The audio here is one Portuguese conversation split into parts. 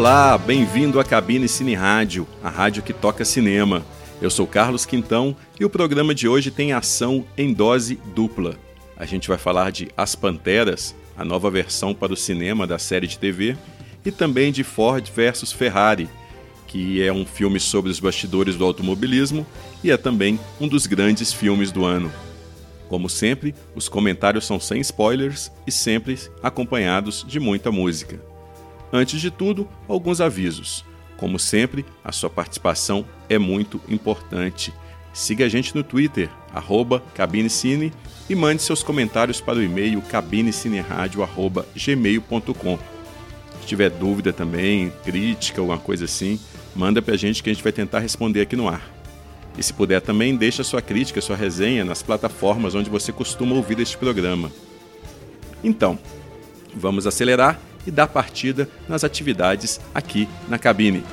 Olá, bem-vindo à Cabine Cine Rádio, a rádio que toca cinema. Eu sou Carlos Quintão e o programa de hoje tem ação em dose dupla. A gente vai falar de As Panteras, a nova versão para o cinema da série de TV, e também de Ford versus Ferrari, que é um filme sobre os bastidores do automobilismo e é também um dos grandes filmes do ano. Como sempre, os comentários são sem spoilers e sempre acompanhados de muita música. Antes de tudo, alguns avisos. Como sempre, a sua participação é muito importante. Siga a gente no Twitter, cabinecine, e mande seus comentários para o e-mail cabinecineradio.gmail.com. Se tiver dúvida também, crítica, alguma coisa assim, manda para a gente que a gente vai tentar responder aqui no ar. E se puder também, deixa sua crítica, sua resenha nas plataformas onde você costuma ouvir este programa. Então, vamos acelerar e dar partida nas atividades aqui na cabine.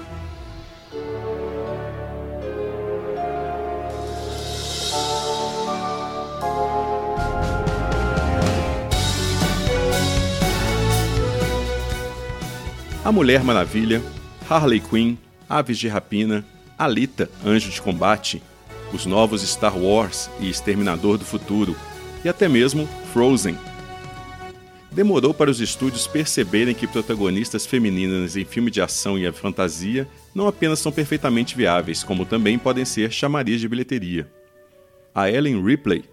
A Mulher Maravilha, Harley Quinn, Aves de Rapina, Alita, Anjo de Combate, os novos Star Wars e Exterminador do Futuro, e até mesmo Frozen, demorou para os estúdios perceberem que protagonistas femininas em filme de ação e fantasia não apenas são perfeitamente viáveis, como também podem ser chamariz de bilheteria. A Ellen Ripley,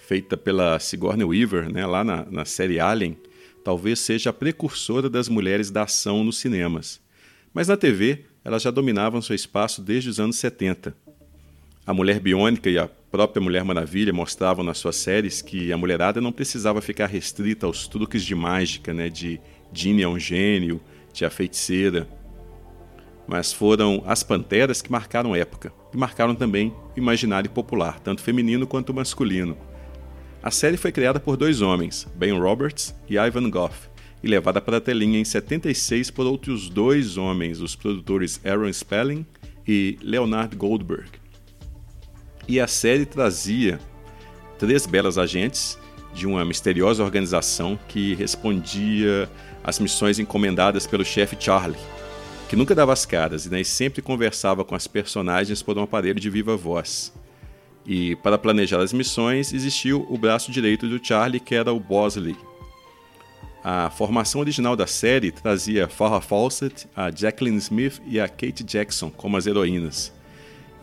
feita pela Sigourney Weaver né, lá na, na série Alien, talvez seja a precursora das mulheres da ação nos cinemas. Mas na TV, elas já dominavam seu espaço desde os anos 70. A Mulher Biônica e a própria Mulher Maravilha mostravam nas suas séries que a mulherada não precisava ficar restrita aos truques de mágica, né, de Ginny é um gênio, de a feiticeira. Mas foram as panteras que marcaram época e marcaram também o imaginário popular, tanto feminino quanto masculino. A série foi criada por dois homens, Ben Roberts e Ivan Goff, e levada para a telinha em 76 por outros dois homens, os produtores Aaron Spelling e Leonard Goldberg e a série trazia três belas agentes de uma misteriosa organização que respondia às missões encomendadas pelo chefe Charlie, que nunca dava as caras e né, sempre conversava com as personagens por um aparelho de viva voz. E para planejar as missões existiu o braço direito do Charlie, que era o Bosley. A formação original da série trazia Farrah Fawcett, a Jacqueline Smith e a Kate Jackson como as heroínas.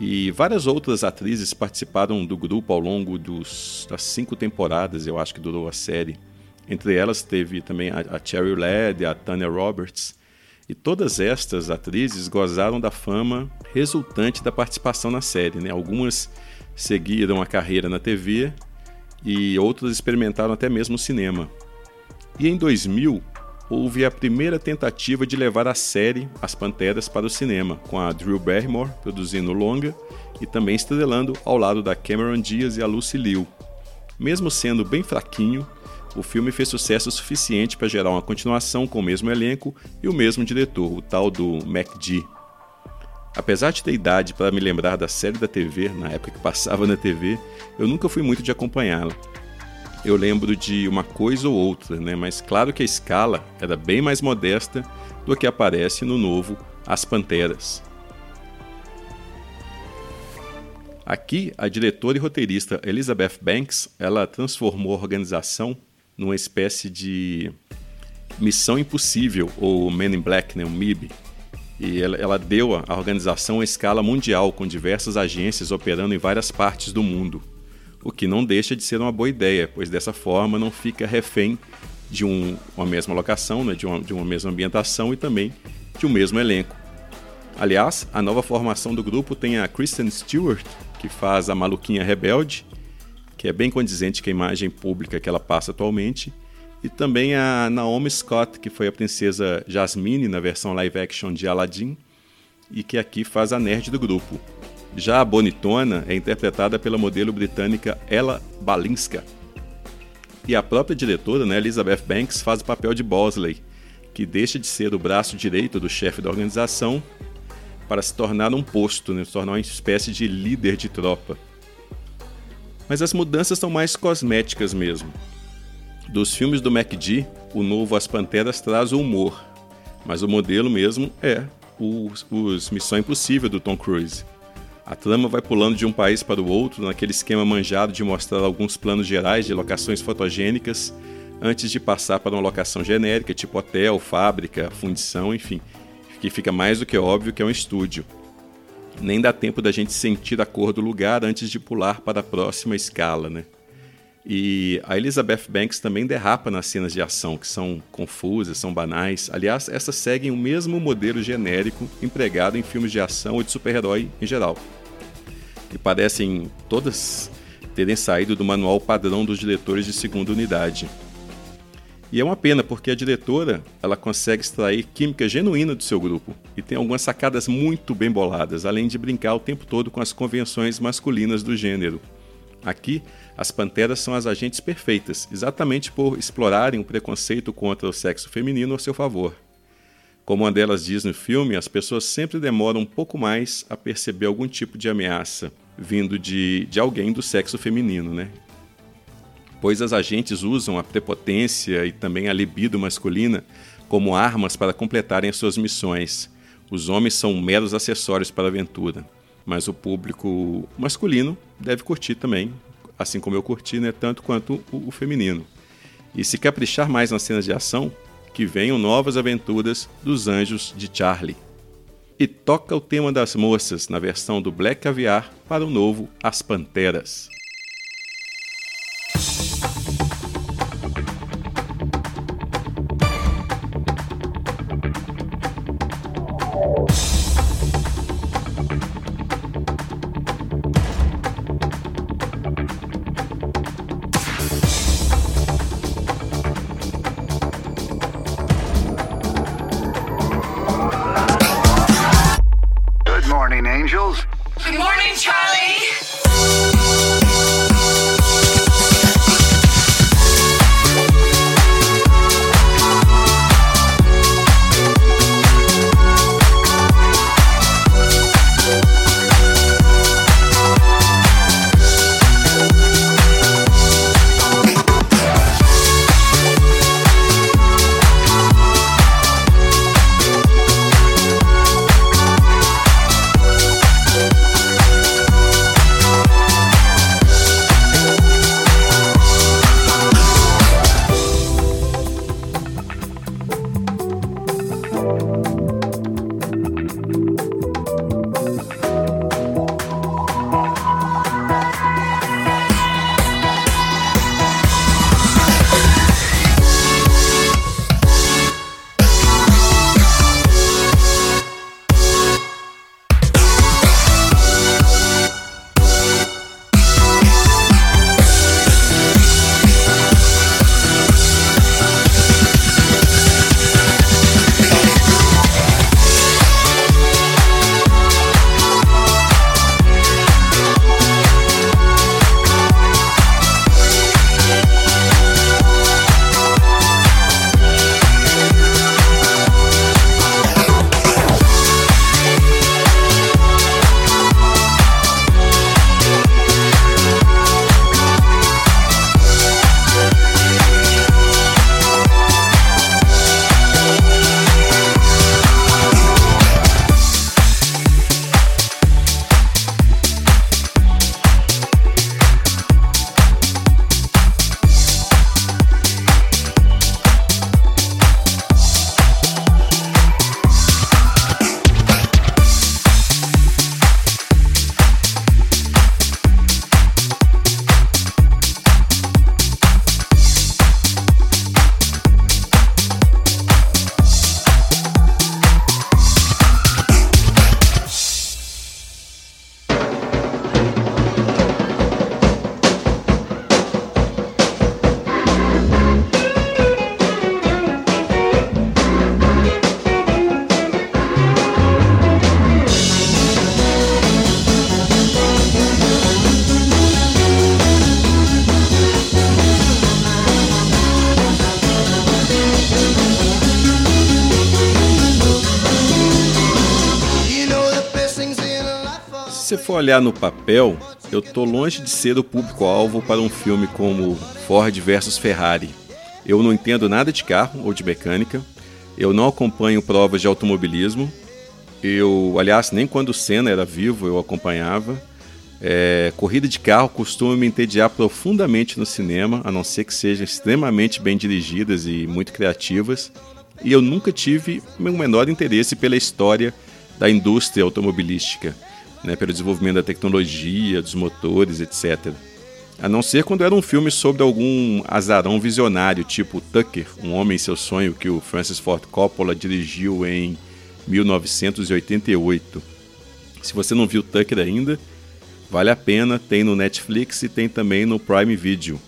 E várias outras atrizes participaram do grupo ao longo dos, das cinco temporadas, eu acho que durou a série. Entre elas teve também a, a Cherry Ladd, a Tanya Roberts. E todas estas atrizes gozaram da fama resultante da participação na série. Né? Algumas seguiram a carreira na TV e outras experimentaram até mesmo o cinema. E em 2000, houve a primeira tentativa de levar a série As Panteras para o cinema, com a Drew Barrymore produzindo longa e também estrelando ao lado da Cameron Diaz e a Lucy Liu. Mesmo sendo bem fraquinho, o filme fez sucesso suficiente para gerar uma continuação com o mesmo elenco e o mesmo diretor, o tal do MacD. Apesar de ter idade para me lembrar da série da TV, na época que passava na TV, eu nunca fui muito de acompanhá-la eu lembro de uma coisa ou outra, né? mas claro que a escala era bem mais modesta do que aparece no novo As Panteras. Aqui, a diretora e roteirista Elizabeth Banks, ela transformou a organização numa espécie de missão impossível, ou Men in Black, né, o MIB. E ela, ela deu à organização a escala mundial, com diversas agências operando em várias partes do mundo o que não deixa de ser uma boa ideia, pois dessa forma não fica refém de um, uma mesma locação, né, de, uma, de uma mesma ambientação e também de um mesmo elenco. Aliás, a nova formação do grupo tem a Kristen Stewart, que faz a maluquinha rebelde, que é bem condizente com a imagem pública que ela passa atualmente, e também a Naomi Scott, que foi a princesa Jasmine na versão live action de Aladdin, e que aqui faz a nerd do grupo. Já a bonitona é interpretada pela modelo britânica Ella Balinska. E a própria diretora, né, Elizabeth Banks, faz o papel de Bosley, que deixa de ser o braço direito do chefe da organização para se tornar um posto, né, se tornar uma espécie de líder de tropa. Mas as mudanças são mais cosméticas mesmo. Dos filmes do MacD, o novo As Panteras traz o humor. Mas o modelo mesmo é os, os Missão Impossível do Tom Cruise. A trama vai pulando de um país para o outro naquele esquema manjado de mostrar alguns planos gerais de locações fotogênicas antes de passar para uma locação genérica, tipo hotel, fábrica, fundição, enfim, que fica mais do que óbvio que é um estúdio. Nem dá tempo da gente sentir a cor do lugar antes de pular para a próxima escala, né? E a Elizabeth Banks também derrapa nas cenas de ação, que são confusas, são banais. Aliás, essas seguem o mesmo modelo genérico empregado em filmes de ação ou de super-herói em geral. E parecem todas terem saído do manual padrão dos diretores de segunda unidade. E é uma pena porque a diretora ela consegue extrair química genuína do seu grupo e tem algumas sacadas muito bem boladas, além de brincar o tempo todo com as convenções masculinas do gênero. Aqui, as panteras são as agentes perfeitas, exatamente por explorarem o preconceito contra o sexo feminino a seu favor. Como uma delas diz no filme, as pessoas sempre demoram um pouco mais a perceber algum tipo de ameaça vindo de, de alguém do sexo feminino, né? Pois as agentes usam a prepotência e também a libido masculina como armas para completarem as suas missões. Os homens são meros acessórios para a aventura, mas o público masculino deve curtir também assim como eu curti, né, tanto quanto o, o feminino. E se caprichar mais nas cenas de ação, que venham novas aventuras dos anjos de Charlie. E toca o tema das moças na versão do Black Caviar para o novo As Panteras. For olhar no papel, eu tô longe de ser o público-alvo para um filme como Ford versus Ferrari. Eu não entendo nada de carro ou de mecânica, Eu não acompanho provas de automobilismo. Eu, aliás, nem quando o Senna era vivo eu acompanhava. É, corrida de carro costuma me entediar profundamente no cinema, a não ser que sejam extremamente bem dirigidas e muito criativas. E eu nunca tive o menor interesse pela história da indústria automobilística, né, pelo desenvolvimento da tecnologia, dos motores, etc. A não ser quando era um filme sobre algum azarão visionário, tipo Tucker, Um Homem em Seu Sonho, que o Francis Ford Coppola dirigiu em 1988. Se você não viu Tucker ainda, vale a pena, tem no Netflix e tem também no Prime Video.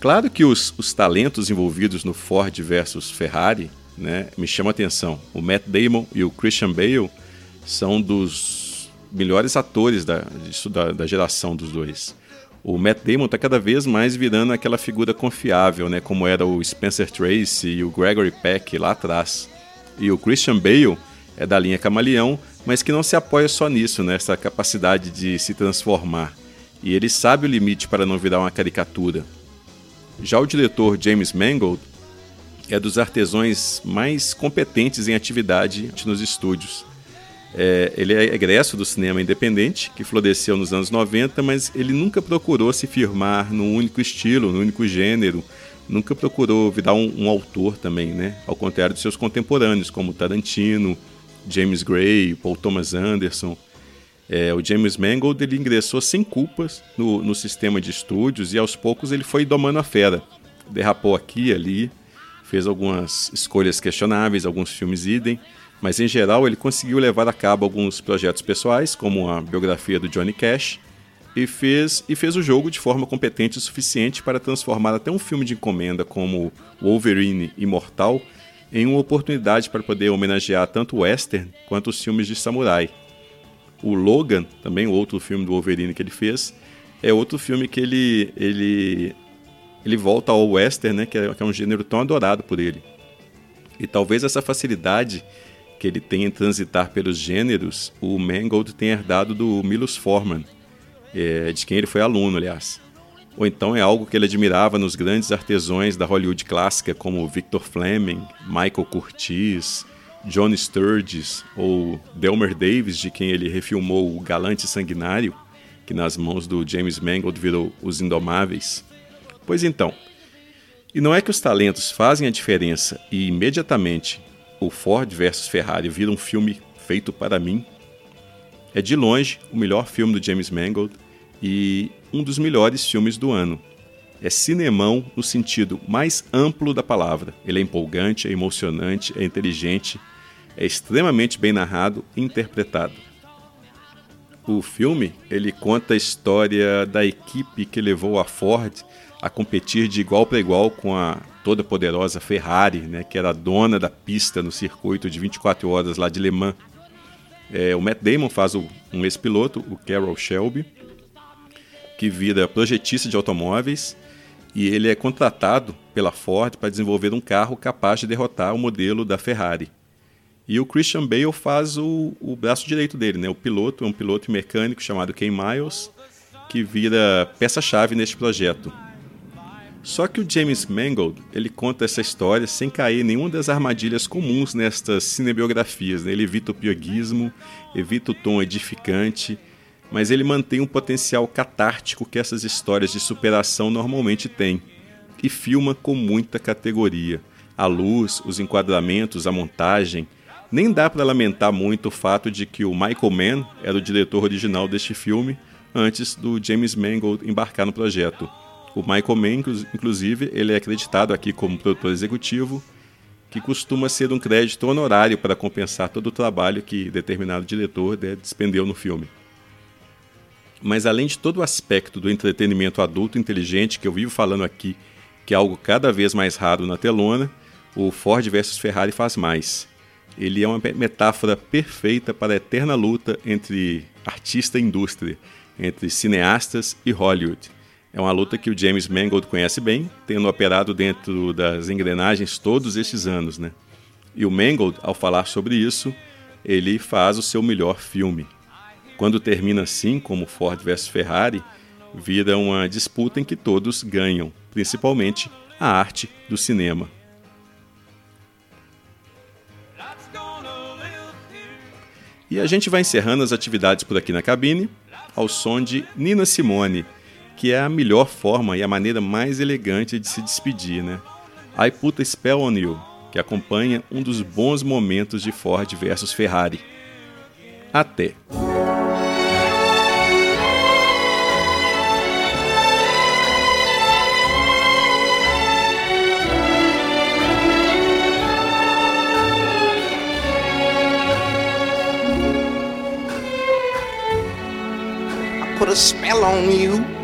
Claro que os, os talentos envolvidos no Ford versus Ferrari né, me chamam a atenção. O Matt Damon e o Christian Bale são dos melhores atores da, disso, da, da geração dos dois. O Matt Damon está cada vez mais virando aquela figura confiável, né, como era o Spencer Tracy e o Gregory Peck lá atrás. E o Christian Bale é da linha Camaleão, mas que não se apoia só nisso, nessa né, capacidade de se transformar. E ele sabe o limite para não virar uma caricatura. Já o diretor James Mangold é dos artesãos mais competentes em atividade nos estúdios. É, ele é egresso do cinema independente, que floresceu nos anos 90, mas ele nunca procurou se firmar num único estilo, num único gênero, nunca procurou virar um, um autor também, né? Ao contrário de seus contemporâneos, como Tarantino, James Gray, Paul Thomas Anderson. É, o James Mangold ele ingressou sem culpas no, no sistema de estúdios e aos poucos ele foi domando a fera. Derrapou aqui e ali, fez algumas escolhas questionáveis, alguns filmes idem, mas em geral ele conseguiu levar a cabo alguns projetos pessoais, como a biografia do Johnny Cash, e fez, e fez o jogo de forma competente o suficiente para transformar até um filme de encomenda como Wolverine Imortal em uma oportunidade para poder homenagear tanto o western quanto os filmes de samurai. O Logan, também outro filme do Wolverine que ele fez, é outro filme que ele ele ele volta ao western, né, que é, que é um gênero tão adorado por ele. E talvez essa facilidade que ele tem em transitar pelos gêneros, o Mangold tem herdado do Milos Forman, é, de quem ele foi aluno, aliás. Ou então é algo que ele admirava nos grandes artesãos da Hollywood clássica, como Victor Fleming, Michael Curtiz, John Sturges ou Delmer Davis, de quem ele refilmou O Galante Sanguinário, que nas mãos do James Mangold virou Os Indomáveis. Pois então, e não é que os talentos fazem a diferença e imediatamente o Ford versus Ferrari vira um filme feito para mim, é de longe o melhor filme do James Mangold e um dos melhores filmes do ano. É cinemão no sentido mais amplo da palavra. Ele é empolgante, é emocionante, é inteligente, é extremamente bem narrado e interpretado. O filme ele conta a história da equipe que levou a Ford a competir de igual para igual com a toda poderosa Ferrari, né, que era dona da pista no circuito de 24 horas lá de Le Mans. É, o Matt Damon faz o, um ex-piloto, o Carroll Shelby, que vira projetista de automóveis e ele é contratado pela Ford para desenvolver um carro capaz de derrotar o modelo da Ferrari. E o Christian Bale faz o, o braço direito dele, né? O piloto é um piloto mecânico chamado Ken Miles, que vira peça-chave neste projeto. Só que o James Mangold ele conta essa história sem cair em nenhuma das armadilhas comuns nestas cinebiografias. Né? Ele evita o pieguismo, evita o tom edificante, mas ele mantém um potencial catártico que essas histórias de superação normalmente têm e filma com muita categoria. A luz, os enquadramentos, a montagem. Nem dá para lamentar muito o fato de que o Michael Mann era o diretor original deste filme antes do James Mangold embarcar no projeto. O Michael Mann, inclusive, ele é acreditado aqui como produtor executivo, que costuma ser um crédito honorário para compensar todo o trabalho que determinado diretor despendeu no filme. Mas além de todo o aspecto do entretenimento adulto inteligente que eu vivo falando aqui, que é algo cada vez mais raro na telona, o Ford versus Ferrari faz mais. Ele é uma metáfora perfeita para a eterna luta entre artista e indústria, entre cineastas e Hollywood. É uma luta que o James Mangold conhece bem, tendo operado dentro das engrenagens todos estes anos, né? E o Mangold, ao falar sobre isso, ele faz o seu melhor filme. Quando termina assim, como Ford vs Ferrari, vira uma disputa em que todos ganham, principalmente a arte do cinema. E a gente vai encerrando as atividades por aqui na cabine ao som de Nina Simone, que é a melhor forma e a maneira mais elegante de se despedir, né? I Put a Spell on You, que acompanha um dos bons momentos de Ford versus Ferrari. Até! put a spell on you.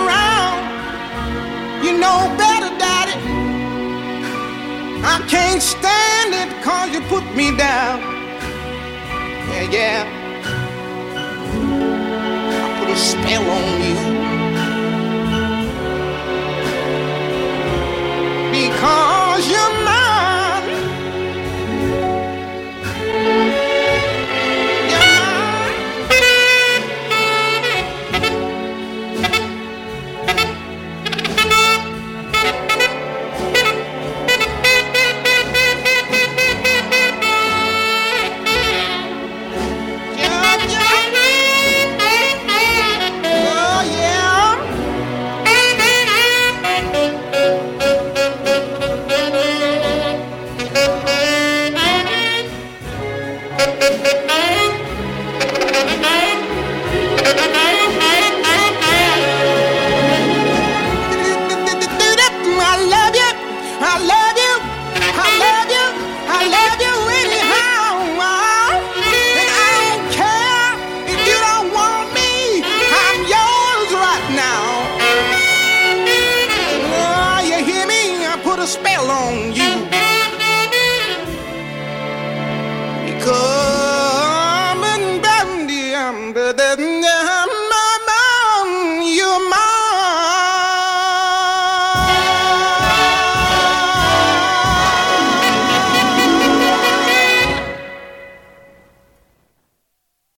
Know better, Daddy. I can't stand it cause you put me down. Yeah, yeah. I put a spell on you.